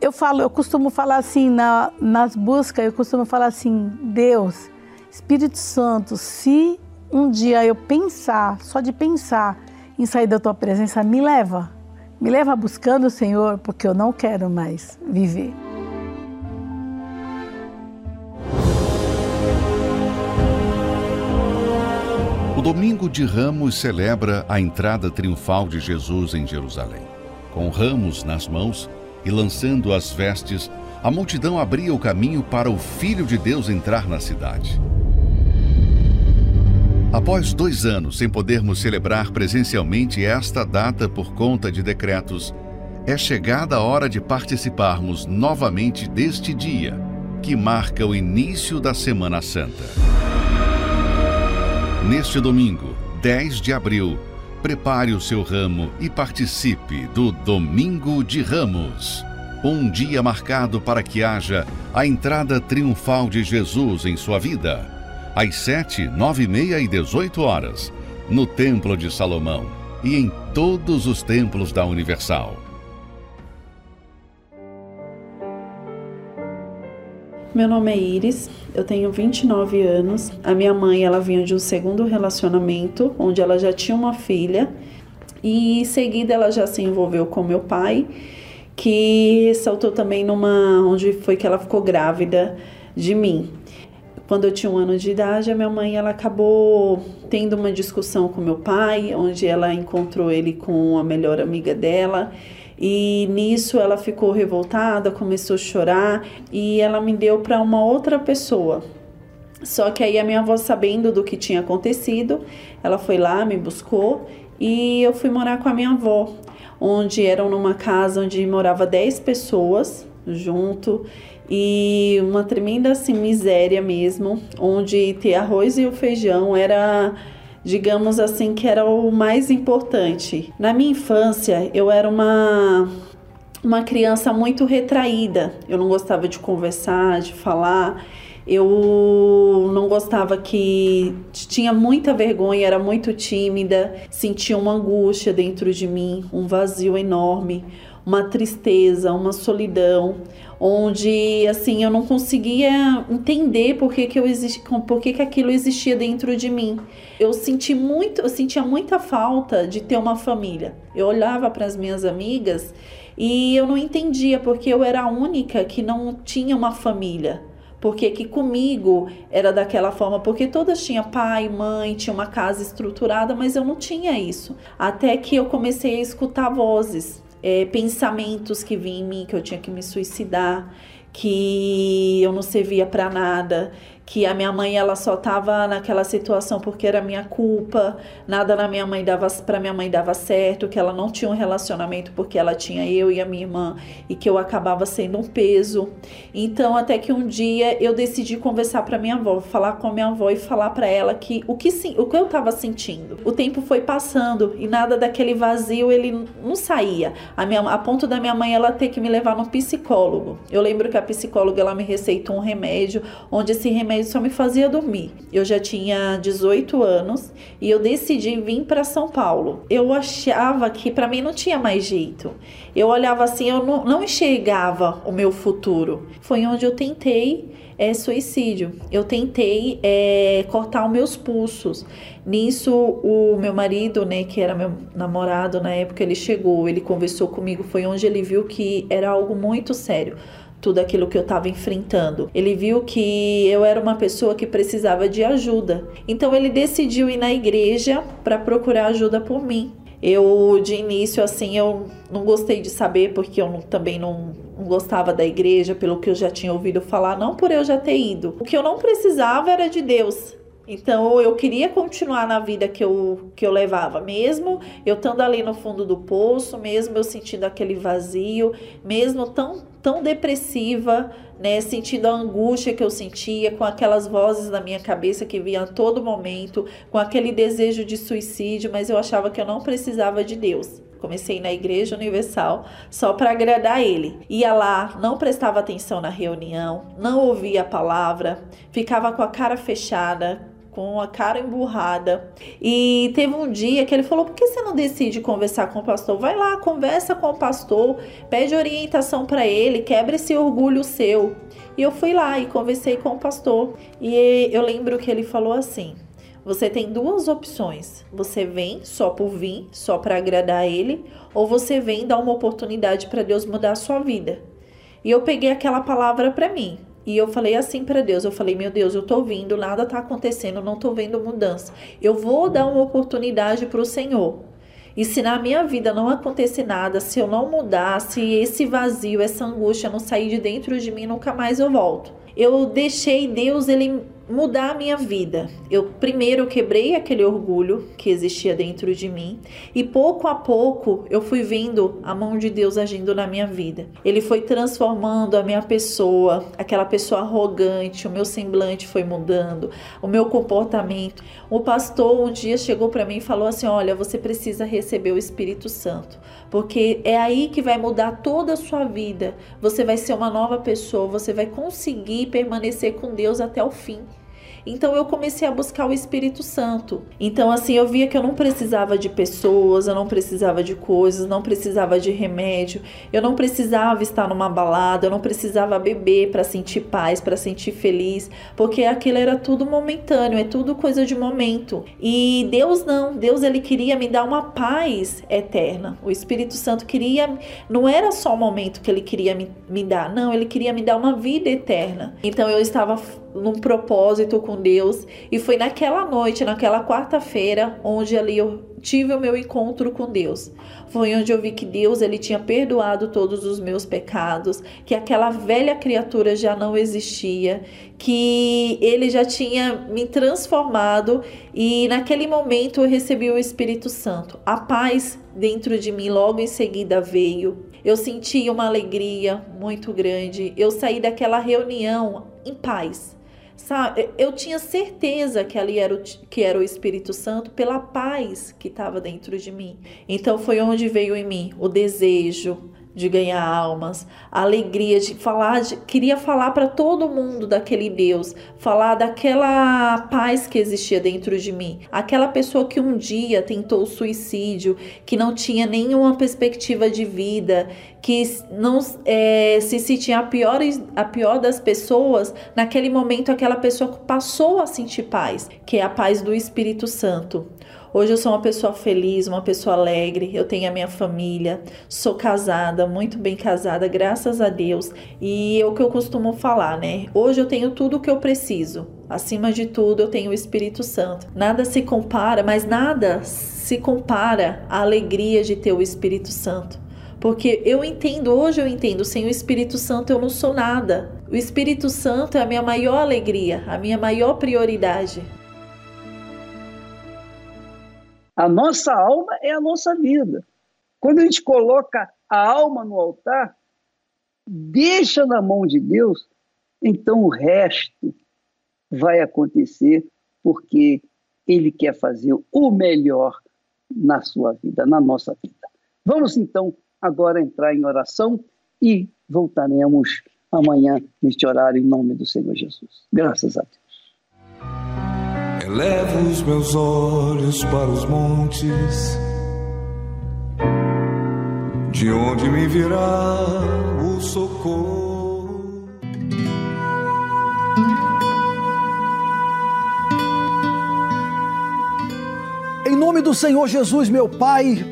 Eu falo, eu costumo falar assim na, nas buscas, eu costumo falar assim, Deus, Espírito Santo, se um dia eu pensar, só de pensar em sair da tua presença, me leva. Me leva buscando o Senhor, porque eu não quero mais viver. O Domingo de Ramos celebra a entrada triunfal de Jesus em Jerusalém. Com ramos nas mãos e lançando as vestes, a multidão abria o caminho para o Filho de Deus entrar na cidade. Após dois anos sem podermos celebrar presencialmente esta data por conta de decretos, é chegada a hora de participarmos novamente deste dia, que marca o início da Semana Santa. Neste domingo, 10 de abril, prepare o seu ramo e participe do Domingo de Ramos. Um dia marcado para que haja a entrada triunfal de Jesus em sua vida às 7, 9 e meia e 18 horas, no Templo de Salomão e em todos os templos da Universal. Meu nome é Iris, eu tenho 29 anos. A minha mãe, ela vinha de um segundo relacionamento, onde ela já tinha uma filha, e em seguida ela já se envolveu com meu pai, que ressaltou também numa onde foi que ela ficou grávida de mim. Quando eu tinha um ano de idade, a minha mãe ela acabou tendo uma discussão com meu pai, onde ela encontrou ele com a melhor amiga dela. E nisso ela ficou revoltada, começou a chorar e ela me deu para uma outra pessoa. Só que aí a minha avó, sabendo do que tinha acontecido, ela foi lá, me buscou e eu fui morar com a minha avó, onde eram numa casa onde morava 10 pessoas junto e uma tremenda assim miséria mesmo, onde ter arroz e o feijão era digamos assim que era o mais importante. Na minha infância, eu era uma uma criança muito retraída. Eu não gostava de conversar, de falar. Eu não gostava que tinha muita vergonha, era muito tímida, sentia uma angústia dentro de mim, um vazio enorme, uma tristeza, uma solidão, onde assim eu não conseguia entender por que, que eu existi, por que, que aquilo existia dentro de mim. Eu senti muito, eu sentia muita falta de ter uma família. Eu olhava para as minhas amigas e eu não entendia porque eu era a única que não tinha uma família. Porque que comigo era daquela forma, porque todas tinham pai, mãe, tinha uma casa estruturada, mas eu não tinha isso. Até que eu comecei a escutar vozes é, pensamentos que vinham em mim, que eu tinha que me suicidar, que eu não servia para nada, que a minha mãe ela só estava naquela situação porque era minha culpa, nada na minha mãe dava para minha mãe dava certo, que ela não tinha um relacionamento porque ela tinha eu e a minha irmã e que eu acabava sendo um peso. Então até que um dia eu decidi conversar para minha avó, falar com a minha avó e falar para ela que o que o que eu estava sentindo. O tempo foi passando e nada daquele vazio ele não saía. A minha a ponto da minha mãe ela ter que me levar no psicólogo. Eu lembro que a psicóloga ela me receitou um remédio onde esse remédio remédio só me fazia dormir. Eu já tinha 18 anos e eu decidi vir para São Paulo. Eu achava que para mim não tinha mais jeito. Eu olhava assim, eu não, não enxergava o meu futuro. Foi onde eu tentei é, suicídio. Eu tentei é, cortar os meus pulsos. Nisso, o meu marido, né, que era meu namorado na época, ele chegou, ele conversou comigo. Foi onde ele viu que era algo muito sério tudo aquilo que eu estava enfrentando. Ele viu que eu era uma pessoa que precisava de ajuda. Então ele decidiu ir na igreja para procurar ajuda por mim. Eu, de início, assim, eu não gostei de saber, porque eu não, também não, não, gostava da igreja, pelo que eu já tinha ouvido falar, não por eu já ter ido. O que eu não precisava era de Deus. Então eu queria continuar na vida que eu, que eu levava, mesmo eu estando ali no fundo do poço, mesmo eu sentindo aquele vazio, mesmo tão, tão depressiva, né, sentindo a angústia que eu sentia, com aquelas vozes na minha cabeça que vinham a todo momento, com aquele desejo de suicídio, mas eu achava que eu não precisava de Deus. Comecei na Igreja Universal só para agradar ele. Ia lá, não prestava atenção na reunião, não ouvia a palavra, ficava com a cara fechada, com a cara emburrada. E teve um dia que ele falou: por que você não decide conversar com o pastor? Vai lá, conversa com o pastor, pede orientação para ele, quebra esse orgulho seu. E eu fui lá e conversei com o pastor. E eu lembro que ele falou assim: você tem duas opções. Você vem só por vir, só para agradar ele, ou você vem dar uma oportunidade para Deus mudar a sua vida. E eu peguei aquela palavra para mim. E eu falei assim para Deus, eu falei, meu Deus, eu tô vindo, nada tá acontecendo, não tô vendo mudança. Eu vou dar uma oportunidade para o Senhor. E se na minha vida não acontecer nada, se eu não mudar, se esse vazio, essa angústia não sair de dentro de mim, nunca mais eu volto. Eu deixei Deus ele mudar a minha vida. Eu primeiro quebrei aquele orgulho que existia dentro de mim e pouco a pouco eu fui vendo a mão de Deus agindo na minha vida. Ele foi transformando a minha pessoa, aquela pessoa arrogante, o meu semblante foi mudando, o meu comportamento. O pastor um dia chegou para mim e falou assim: "Olha, você precisa receber o Espírito Santo, porque é aí que vai mudar toda a sua vida. Você vai ser uma nova pessoa, você vai conseguir permanecer com Deus até o fim." Então eu comecei a buscar o Espírito Santo. Então assim, eu via que eu não precisava de pessoas, eu não precisava de coisas, não precisava de remédio, eu não precisava estar numa balada, eu não precisava beber para sentir paz, para sentir feliz, porque aquilo era tudo momentâneo, é tudo coisa de momento. E Deus não, Deus ele queria me dar uma paz eterna. O Espírito Santo queria, não era só o momento que ele queria me, me dar, não, ele queria me dar uma vida eterna. Então eu estava num propósito com Deus. E foi naquela noite, naquela quarta-feira, onde ali eu tive o meu encontro com Deus. Foi onde eu vi que Deus ele tinha perdoado todos os meus pecados, que aquela velha criatura já não existia, que ele já tinha me transformado e naquele momento eu recebi o Espírito Santo. A paz dentro de mim logo em seguida veio. Eu senti uma alegria muito grande. Eu saí daquela reunião em paz Sabe, eu tinha certeza que ali era o, que era o Espírito Santo pela paz que estava dentro de mim. Então foi onde veio em mim o desejo, de ganhar almas, a alegria de falar, de, queria falar para todo mundo daquele Deus, falar daquela paz que existia dentro de mim, aquela pessoa que um dia tentou suicídio, que não tinha nenhuma perspectiva de vida, que não é, se sentia a pior, a pior das pessoas, naquele momento aquela pessoa passou a sentir paz, que é a paz do Espírito Santo. Hoje eu sou uma pessoa feliz, uma pessoa alegre, eu tenho a minha família, sou casada, muito bem casada, graças a Deus. E é o que eu costumo falar, né? Hoje eu tenho tudo o que eu preciso. Acima de tudo, eu tenho o Espírito Santo. Nada se compara, mas nada se compara à alegria de ter o Espírito Santo. Porque eu entendo, hoje eu entendo, sem o Espírito Santo eu não sou nada. O Espírito Santo é a minha maior alegria, a minha maior prioridade. A nossa alma é a nossa vida. Quando a gente coloca a alma no altar, deixa na mão de Deus, então o resto vai acontecer porque Ele quer fazer o melhor na sua vida, na nossa vida. Vamos então agora entrar em oração e voltaremos amanhã neste horário em nome do Senhor Jesus. Graças a Deus. Elevo os meus olhos para os montes, de onde me virá o socorro. Em nome do Senhor Jesus, meu Pai,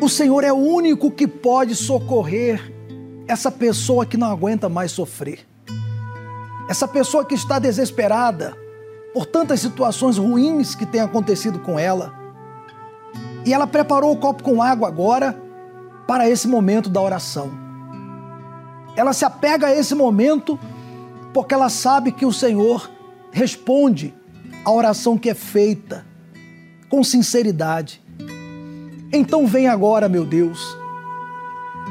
o Senhor é o único que pode socorrer essa pessoa que não aguenta mais sofrer. Essa pessoa que está desesperada por tantas situações ruins que têm acontecido com ela. E ela preparou o copo com água agora para esse momento da oração. Ela se apega a esse momento porque ela sabe que o Senhor responde à oração que é feita com sinceridade. Então vem agora, meu Deus.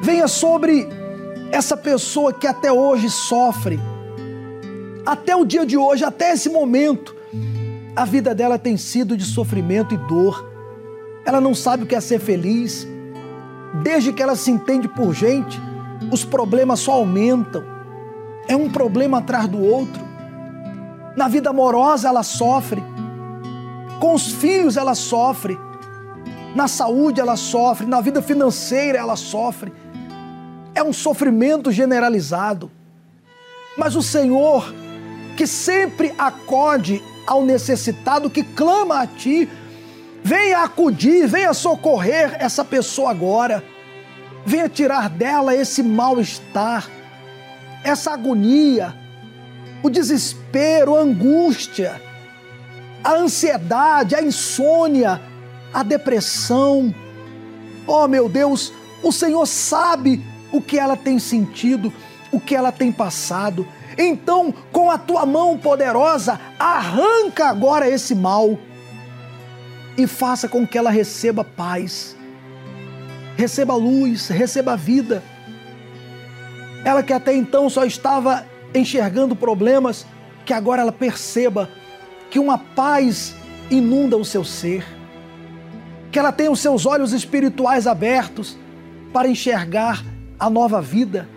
Venha sobre essa pessoa que até hoje sofre. Até o dia de hoje, até esse momento, a vida dela tem sido de sofrimento e dor. Ela não sabe o que é ser feliz. Desde que ela se entende por gente, os problemas só aumentam. É um problema atrás do outro. Na vida amorosa ela sofre. Com os filhos ela sofre. Na saúde ela sofre. Na vida financeira ela sofre. É um sofrimento generalizado. Mas o Senhor, que sempre acode ao necessitado, que clama a Ti, venha acudir, venha socorrer essa pessoa agora. Venha tirar dela esse mal-estar, essa agonia, o desespero, a angústia a ansiedade, a insônia, a depressão. Oh, meu Deus, o Senhor sabe o que ela tem sentido, o que ela tem passado. Então, com a tua mão poderosa, arranca agora esse mal e faça com que ela receba paz, receba luz, receba vida. Ela que até então só estava enxergando problemas, que agora ela perceba que uma paz inunda o seu ser, que ela tenha os seus olhos espirituais abertos para enxergar a nova vida,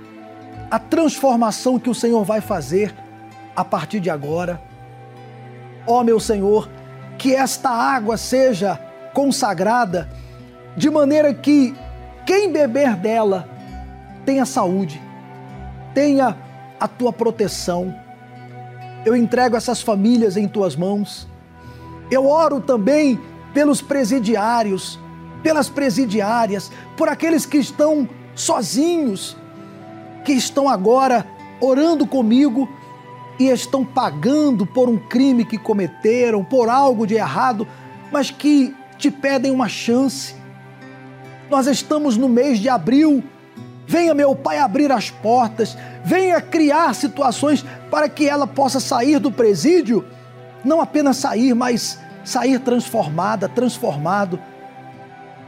a transformação que o Senhor vai fazer a partir de agora. Ó oh, meu Senhor, que esta água seja consagrada de maneira que quem beber dela tenha saúde, tenha a tua proteção eu entrego essas famílias em tuas mãos. Eu oro também pelos presidiários, pelas presidiárias, por aqueles que estão sozinhos, que estão agora orando comigo e estão pagando por um crime que cometeram, por algo de errado, mas que te pedem uma chance. Nós estamos no mês de abril. Venha, meu Pai, abrir as portas, venha criar situações para que ela possa sair do presídio, não apenas sair, mas sair transformada, transformado,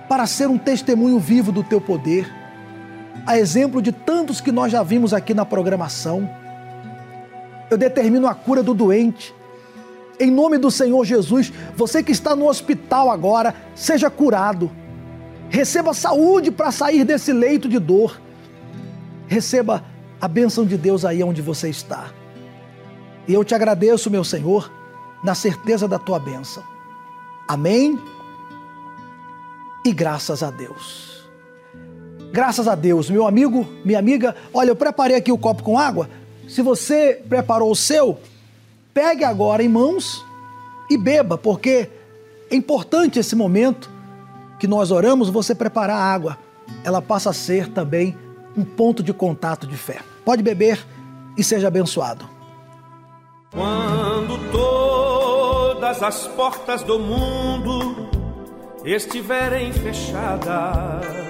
para ser um testemunho vivo do teu poder, a exemplo de tantos que nós já vimos aqui na programação. Eu determino a cura do doente. Em nome do Senhor Jesus, você que está no hospital agora, seja curado. Receba saúde para sair desse leito de dor. Receba a bênção de Deus aí onde você está. E eu te agradeço, meu Senhor, na certeza da tua bênção. Amém? E graças a Deus. Graças a Deus, meu amigo, minha amiga, olha, eu preparei aqui o copo com água. Se você preparou o seu, pegue agora em mãos e beba, porque é importante esse momento que nós oramos, você preparar a água. Ela passa a ser também um ponto de contato de fé. Pode beber e seja abençoado. Quando todas as portas do mundo estiverem fechadas,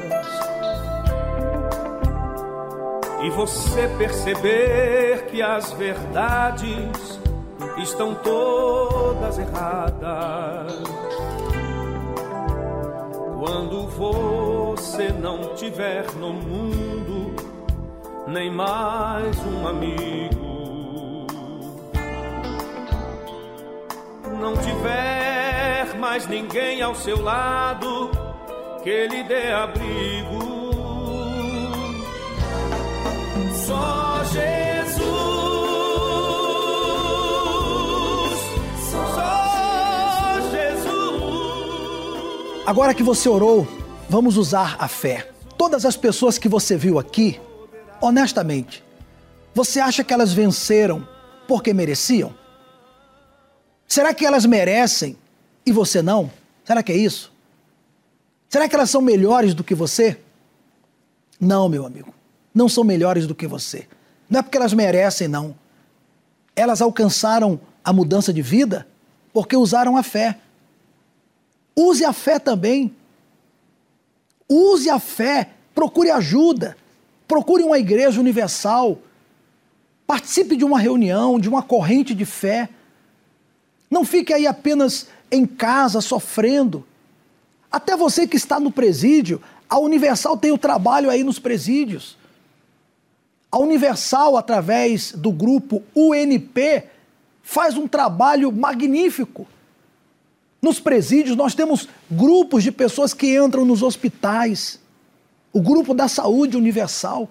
e você perceber que as verdades estão todas erradas. Quando você não tiver no mundo nem mais um amigo, não tiver mais ninguém ao seu lado que lhe dê abrigo. Só Jesus. Só Jesus. Agora que você orou, vamos usar a fé. Todas as pessoas que você viu aqui, honestamente, você acha que elas venceram porque mereciam? Será que elas merecem e você não? Será que é isso? Será que elas são melhores do que você? Não, meu amigo não são melhores do que você. Não é porque elas merecem, não. Elas alcançaram a mudança de vida porque usaram a fé. Use a fé também. Use a fé. Procure ajuda. Procure uma igreja universal. Participe de uma reunião, de uma corrente de fé. Não fique aí apenas em casa sofrendo. Até você que está no presídio, a Universal tem o trabalho aí nos presídios. A Universal, através do grupo UNP, faz um trabalho magnífico. Nos presídios, nós temos grupos de pessoas que entram nos hospitais. O grupo da saúde universal.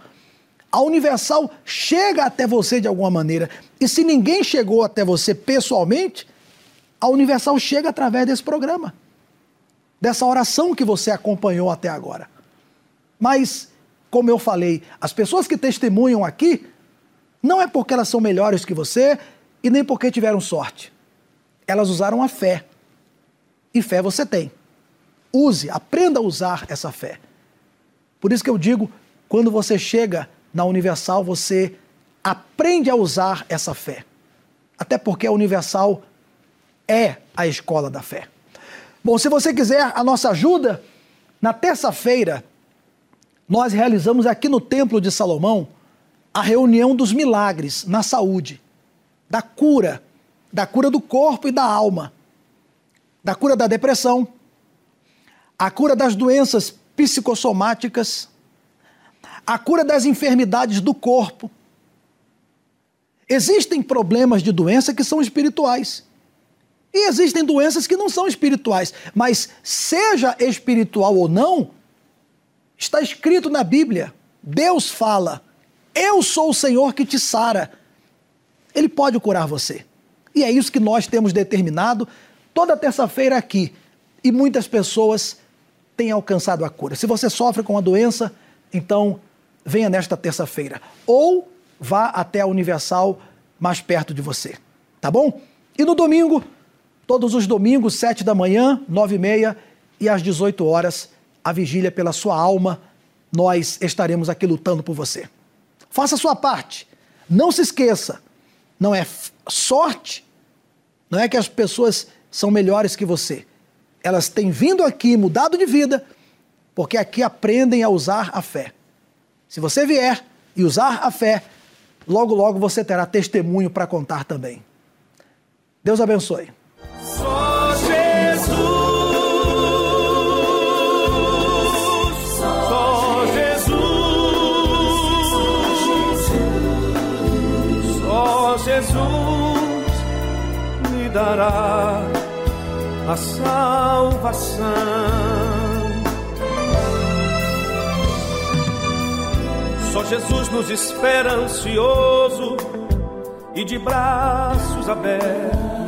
A Universal chega até você de alguma maneira. E se ninguém chegou até você pessoalmente, a Universal chega através desse programa. Dessa oração que você acompanhou até agora. Mas como eu falei, as pessoas que testemunham aqui não é porque elas são melhores que você e nem porque tiveram sorte. Elas usaram a fé. E fé você tem. Use, aprenda a usar essa fé. Por isso que eu digo, quando você chega na Universal, você aprende a usar essa fé. Até porque a Universal é a escola da fé. Bom, se você quiser a nossa ajuda, na terça-feira nós realizamos aqui no Templo de Salomão a reunião dos milagres na saúde, da cura, da cura do corpo e da alma, da cura da depressão, a cura das doenças psicossomáticas, a cura das enfermidades do corpo. Existem problemas de doença que são espirituais. E existem doenças que não são espirituais. Mas, seja espiritual ou não, Está escrito na Bíblia. Deus fala: Eu sou o Senhor que te sara. Ele pode curar você. E é isso que nós temos determinado toda terça-feira aqui. E muitas pessoas têm alcançado a cura. Se você sofre com a doença, então venha nesta terça-feira. Ou vá até a Universal mais perto de você. Tá bom? E no domingo, todos os domingos, sete da manhã, nove e meia e às 18 horas a vigília pela sua alma, nós estaremos aqui lutando por você. Faça a sua parte. Não se esqueça, não é sorte, não é que as pessoas são melhores que você. Elas têm vindo aqui, mudado de vida, porque aqui aprendem a usar a fé. Se você vier e usar a fé, logo, logo você terá testemunho para contar também. Deus abençoe. Jesus me dará a salvação. Só Jesus nos espera ansioso e de braços abertos